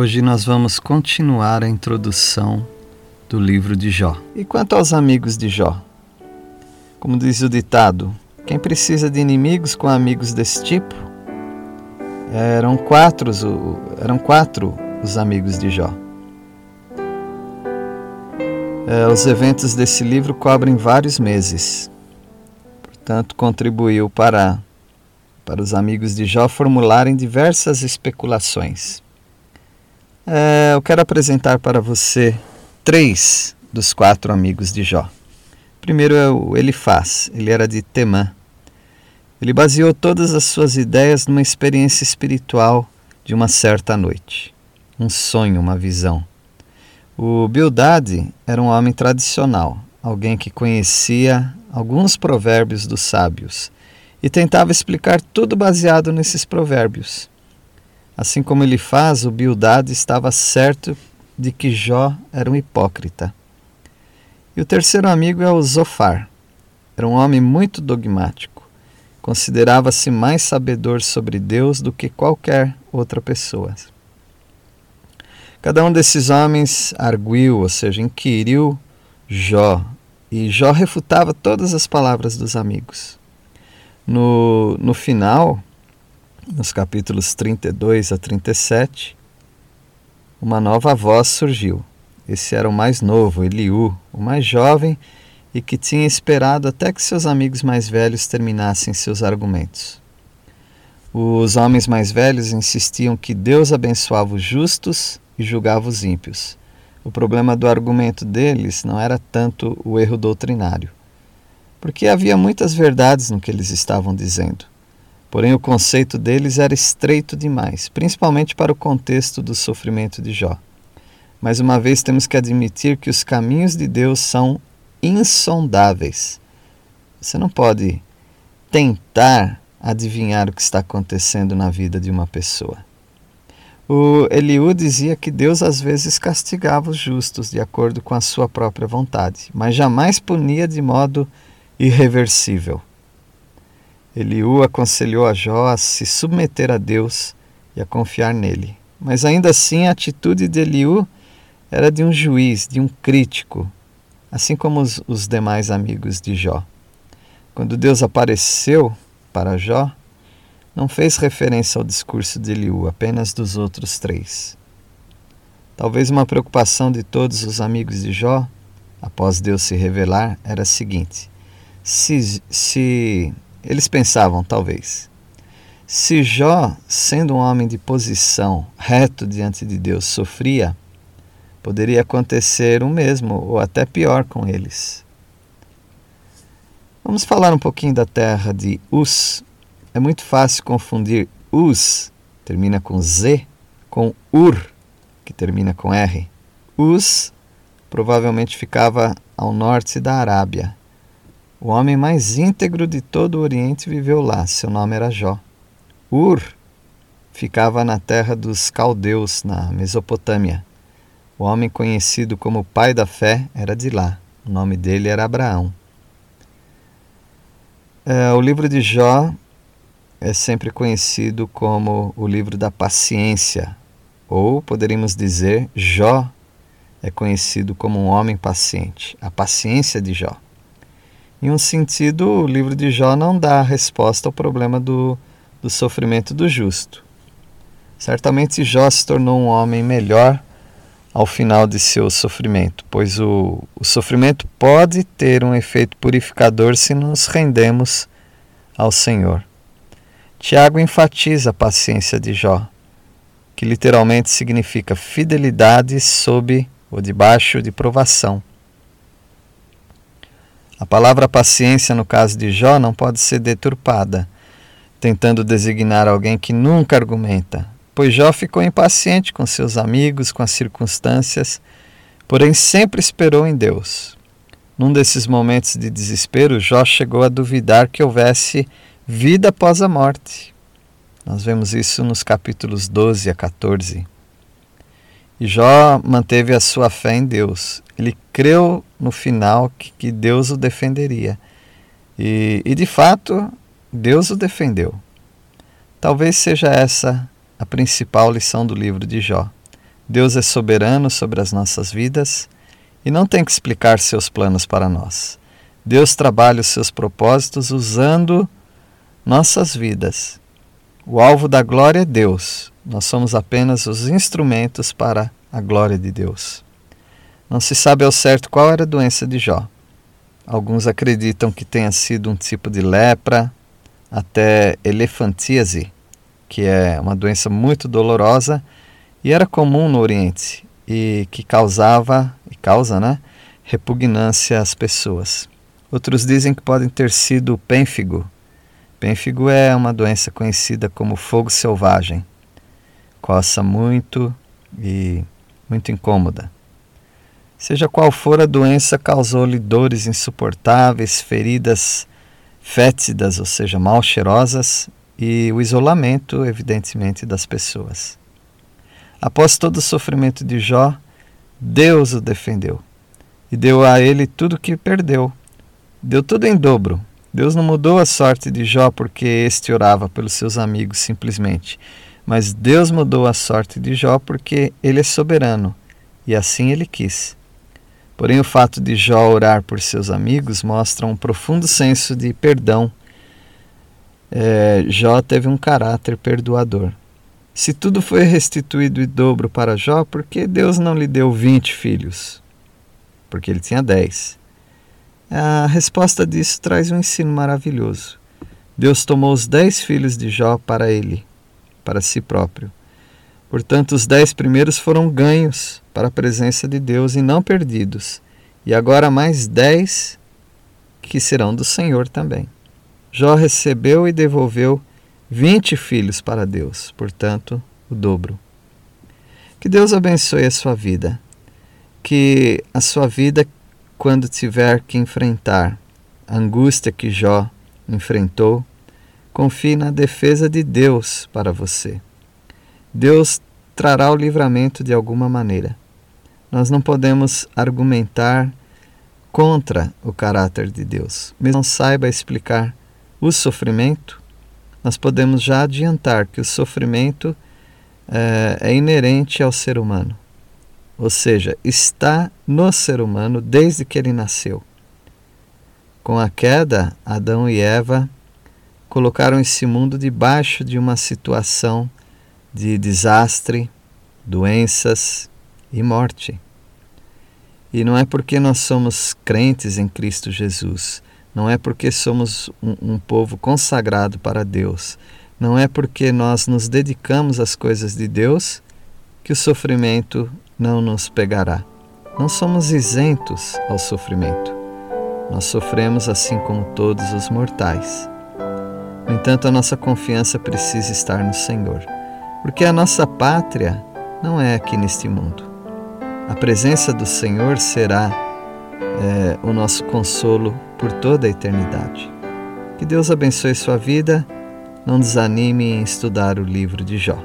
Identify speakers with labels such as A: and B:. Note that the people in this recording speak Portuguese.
A: Hoje nós vamos continuar a introdução do livro de Jó. E quanto aos amigos de Jó? Como diz o ditado, quem precisa de inimigos com amigos desse tipo? Eram quatro, eram quatro os amigos de Jó. É, os eventos desse livro cobrem vários meses. Portanto, contribuiu para, para os amigos de Jó formularem diversas especulações. É, eu quero apresentar para você três dos quatro amigos de Jó. Primeiro é o Elifaz, ele era de Temã. Ele baseou todas as suas ideias numa experiência espiritual de uma certa noite, um sonho, uma visão. O Bildade era um homem tradicional, alguém que conhecia alguns provérbios dos sábios e tentava explicar tudo baseado nesses provérbios. Assim como ele faz, o Bildad estava certo de que Jó era um hipócrita. E o terceiro amigo é o Zofar. Era um homem muito dogmático. Considerava-se mais sabedor sobre Deus do que qualquer outra pessoa. Cada um desses homens arguiu, ou seja, inquiriu Jó, e Jó refutava todas as palavras dos amigos. No, no final, nos capítulos 32 a 37, uma nova voz surgiu. Esse era o mais novo, Eliú, o mais jovem e que tinha esperado até que seus amigos mais velhos terminassem seus argumentos. Os homens mais velhos insistiam que Deus abençoava os justos e julgava os ímpios. O problema do argumento deles não era tanto o erro doutrinário, porque havia muitas verdades no que eles estavam dizendo. Porém, o conceito deles era estreito demais, principalmente para o contexto do sofrimento de Jó. Mais uma vez, temos que admitir que os caminhos de Deus são insondáveis. Você não pode tentar adivinhar o que está acontecendo na vida de uma pessoa. O Eliú dizia que Deus às vezes castigava os justos de acordo com a sua própria vontade, mas jamais punia de modo irreversível. Eliú aconselhou a Jó a se submeter a Deus e a confiar nele. Mas ainda assim a atitude de Eliú era de um juiz, de um crítico, assim como os, os demais amigos de Jó. Quando Deus apareceu para Jó, não fez referência ao discurso de Eliú, apenas dos outros três. Talvez uma preocupação de todos os amigos de Jó, após Deus se revelar, era a seguinte: se, se eles pensavam, talvez, se Jó, sendo um homem de posição, reto diante de Deus, sofria, poderia acontecer o mesmo ou até pior com eles. Vamos falar um pouquinho da terra de Uz. É muito fácil confundir Uz, termina com Z, com Ur, que termina com R. Uz provavelmente ficava ao norte da Arábia o homem mais íntegro de todo o Oriente viveu lá. Seu nome era Jó. Ur ficava na terra dos caldeus, na Mesopotâmia. O homem conhecido como pai da fé era de lá. O nome dele era Abraão. É, o livro de Jó é sempre conhecido como o livro da paciência, ou poderíamos dizer, Jó é conhecido como um homem paciente, a paciência de Jó. Em um sentido, o livro de Jó não dá resposta ao problema do, do sofrimento do justo. Certamente Jó se tornou um homem melhor ao final de seu sofrimento, pois o, o sofrimento pode ter um efeito purificador se nos rendemos ao Senhor. Tiago enfatiza a paciência de Jó, que literalmente significa fidelidade sob ou debaixo de provação. A palavra paciência, no caso de Jó, não pode ser deturpada, tentando designar alguém que nunca argumenta, pois Jó ficou impaciente com seus amigos, com as circunstâncias, porém sempre esperou em Deus. Num desses momentos de desespero, Jó chegou a duvidar que houvesse vida após a morte. Nós vemos isso nos capítulos 12 a 14. E Jó manteve a sua fé em Deus. Ele creu no final que, que Deus o defenderia. E, e de fato, Deus o defendeu. Talvez seja essa a principal lição do livro de Jó. Deus é soberano sobre as nossas vidas e não tem que explicar seus planos para nós. Deus trabalha os seus propósitos usando nossas vidas. O alvo da glória é Deus, nós somos apenas os instrumentos para a glória de Deus. Não se sabe ao certo qual era a doença de Jó. Alguns acreditam que tenha sido um tipo de lepra, até elefantíase, que é uma doença muito dolorosa e era comum no Oriente e que causava e causa, né, repugnância às pessoas. Outros dizem que podem ter sido pênfigo. Pênfigo é uma doença conhecida como fogo selvagem coça muito e muito incômoda. Seja qual for a doença, causou-lhe dores insuportáveis, feridas fétidas, ou seja, mal cheirosas, e o isolamento, evidentemente, das pessoas. Após todo o sofrimento de Jó, Deus o defendeu e deu a ele tudo o que perdeu. Deu tudo em dobro. Deus não mudou a sorte de Jó porque este orava pelos seus amigos simplesmente. Mas Deus mudou a sorte de Jó porque ele é soberano e assim ele quis. Porém, o fato de Jó orar por seus amigos mostra um profundo senso de perdão. É, Jó teve um caráter perdoador. Se tudo foi restituído em dobro para Jó, por que Deus não lhe deu vinte filhos? Porque ele tinha dez. A resposta disso traz um ensino maravilhoso. Deus tomou os dez filhos de Jó para ele para si próprio. Portanto, os dez primeiros foram ganhos para a presença de Deus e não perdidos, e agora mais dez que serão do Senhor também. Jó recebeu e devolveu vinte filhos para Deus, portanto, o dobro. Que Deus abençoe a sua vida. Que a sua vida, quando tiver que enfrentar a angústia que Jó enfrentou, Confie na defesa de Deus para você. Deus trará o livramento de alguma maneira. Nós não podemos argumentar contra o caráter de Deus. Mesmo não saiba explicar o sofrimento, nós podemos já adiantar que o sofrimento é, é inerente ao ser humano. Ou seja, está no ser humano desde que ele nasceu. Com a queda, Adão e Eva colocaram esse mundo debaixo de uma situação de desastre, doenças e morte. E não é porque nós somos crentes em Cristo Jesus, não é porque somos um, um, povo consagrado para Deus, não é porque nós nos dedicamos às coisas de Deus que o sofrimento não nos pegará. Não somos isentos ao sofrimento. Nós sofremos assim como todos os mortais. No entanto, a nossa confiança precisa estar no Senhor, porque a nossa pátria não é aqui neste mundo. A presença do Senhor será é, o nosso consolo por toda a eternidade. Que Deus abençoe sua vida. Não desanime em estudar o livro de Jó.